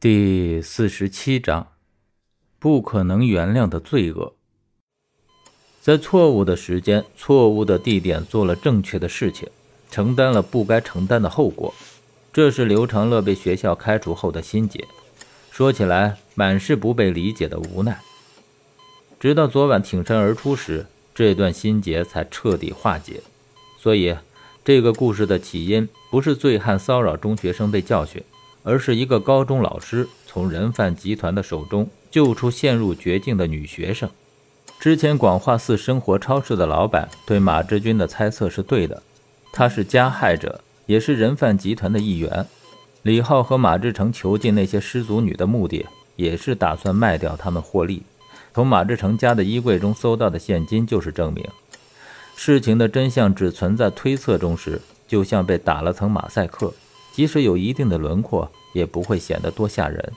第四十七章，不可能原谅的罪恶。在错误的时间、错误的地点做了正确的事情，承担了不该承担的后果，这是刘长乐被学校开除后的心结。说起来，满是不被理解的无奈。直到昨晚挺身而出时，这段心结才彻底化解。所以，这个故事的起因不是醉汉骚扰中学生被教训。而是一个高中老师从人贩集团的手中救出陷入绝境的女学生。之前广化寺生活超市的老板对马志军的猜测是对的，他是加害者，也是人贩集团的一员。李浩和马志成囚禁那些失足女的目的，也是打算卖掉他们获利。从马志成家的衣柜中搜到的现金就是证明。事情的真相只存在推测中时，就像被打了层马赛克，即使有一定的轮廓。也不会显得多吓人。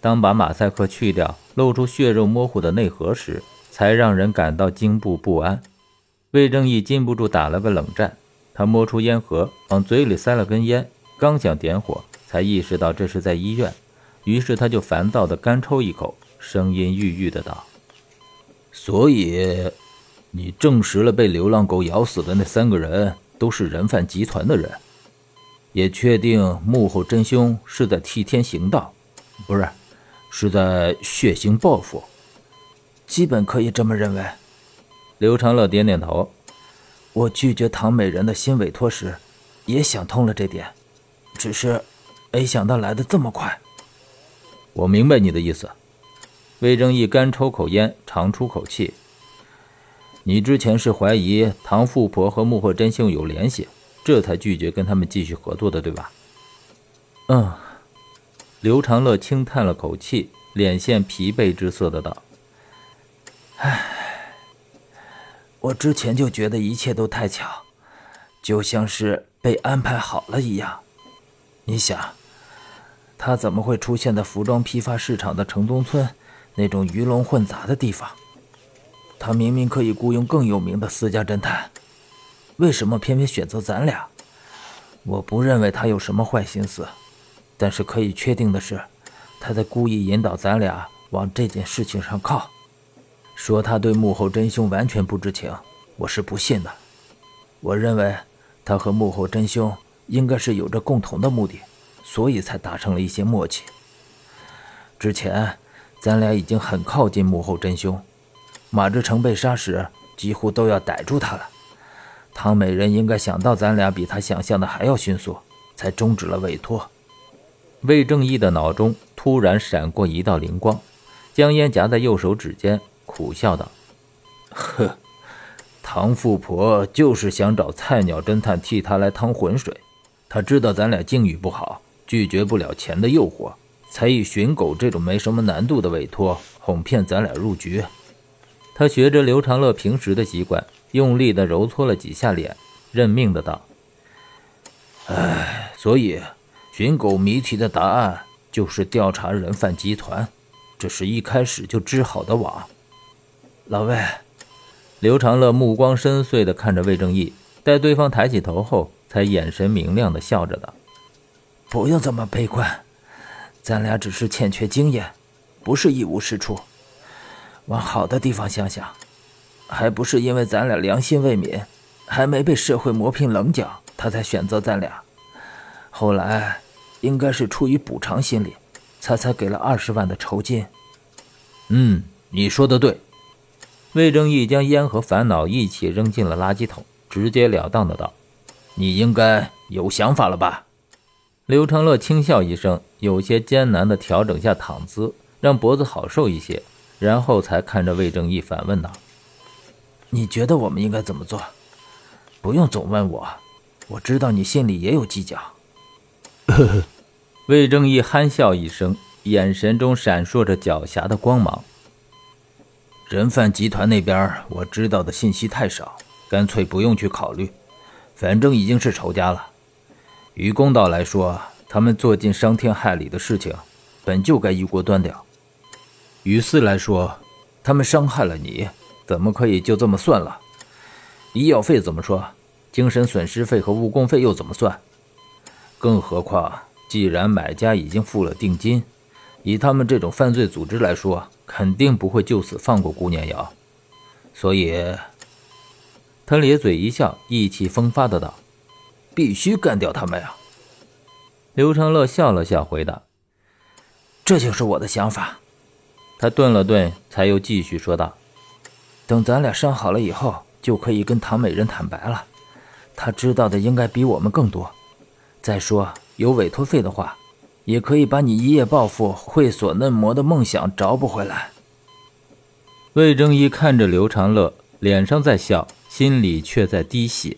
当把马赛克去掉，露出血肉模糊的内核时，才让人感到惊怖不安。魏正义禁不住打了个冷战，他摸出烟盒，往嘴里塞了根烟，刚想点火，才意识到这是在医院，于是他就烦躁地干抽一口，声音郁郁的道：“所以，你证实了被流浪狗咬死的那三个人都是人贩集团的人。”也确定幕后真凶是在替天行道，不是，是在血腥报复。基本可以这么认为。刘长乐点点头。我拒绝唐美人的新委托时，也想通了这点，只是没想到来的这么快。我明白你的意思。魏正义干抽口烟，长出口气。你之前是怀疑唐富婆和幕后真凶有联系。这才拒绝跟他们继续合作的，对吧？嗯，刘长乐轻叹了口气，脸现疲惫之色的道：“唉，我之前就觉得一切都太巧，就像是被安排好了一样。你想，他怎么会出现在服装批发市场的城东村那种鱼龙混杂的地方？他明明可以雇佣更有名的私家侦探。”为什么偏偏选择咱俩？我不认为他有什么坏心思，但是可以确定的是，他在故意引导咱俩往这件事情上靠。说他对幕后真凶完全不知情，我是不信的。我认为他和幕后真凶应该是有着共同的目的，所以才达成了一些默契。之前咱俩已经很靠近幕后真凶，马志成被杀时几乎都要逮住他了。唐美人应该想到咱俩比她想象的还要迅速，才终止了委托。魏正义的脑中突然闪过一道灵光，将烟夹在右手指间，苦笑道：“呵，唐富婆就是想找菜鸟侦探替她来趟浑水。她知道咱俩境遇不好，拒绝不了钱的诱惑，才以寻狗这种没什么难度的委托哄骗咱俩入局。他学着刘长乐平时的习惯。”用力地揉搓了几下脸，认命的道：“哎，所以寻狗谜题的答案就是调查人贩集团，这是一开始就织好的网。”老魏，刘长乐目光深邃地看着魏正义，待对方抬起头后，才眼神明亮地笑着道：“不用这么悲观，咱俩只是欠缺经验，不是一无是处。往好的地方想想。”还不是因为咱俩良心未泯，还没被社会磨平棱角，他才选择咱俩。后来，应该是出于补偿心理，才才给了二十万的酬金。嗯，你说的对。魏正义将烟和烦恼一起扔进了垃圾桶，直截了当的道：“你应该有想法了吧？”刘长乐轻笑一声，有些艰难的调整下躺姿，让脖子好受一些，然后才看着魏正义反问道。你觉得我们应该怎么做？不用总问我，我知道你心里也有计较。呵呵，魏正义憨笑一声，眼神中闪烁着狡黠的光芒。人贩集团那边我知道的信息太少，干脆不用去考虑，反正已经是仇家了。于公道来说，他们做尽伤天害理的事情，本就该一锅端掉。于私来说，他们伤害了你。怎么可以就这么算了？医药费怎么说？精神损失费和误工费又怎么算？更何况，既然买家已经付了定金，以他们这种犯罪组织来说，肯定不会就此放过顾念瑶。所以，他咧嘴一笑，意气风发的道：“必须干掉他们呀！”刘长乐笑了笑，回答：“这就是我的想法。”他顿了顿，才又继续说道：“等咱俩伤好了以后，就可以跟唐美人坦白了。他知道的应该比我们更多。再说，有委托费的话，也可以把你一夜暴富、会所嫩模的梦想找补回来。”魏正义看着刘长乐，脸上在笑，心里却在滴血。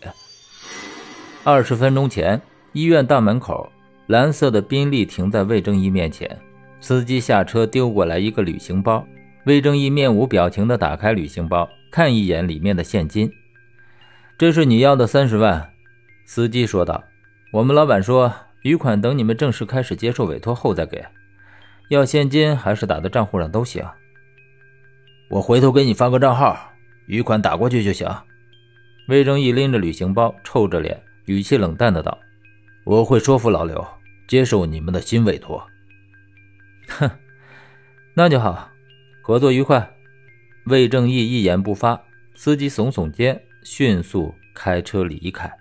二十分钟前，医院大门口。蓝色的宾利停在魏正义面前，司机下车丢过来一个旅行包。魏正义面无表情地打开旅行包，看一眼里面的现金。这是你要的三十万，司机说道。我们老板说余款等你们正式开始接受委托后再给，要现金还是打在账户上都行。我回头给你发个账号，余款打过去就行。魏正义拎着旅行包，臭着脸，语气冷淡的道：“我会说服老刘。”接受你们的新委托，哼，那就好，合作愉快。魏正义一言不发，司机耸耸肩，迅速开车离开。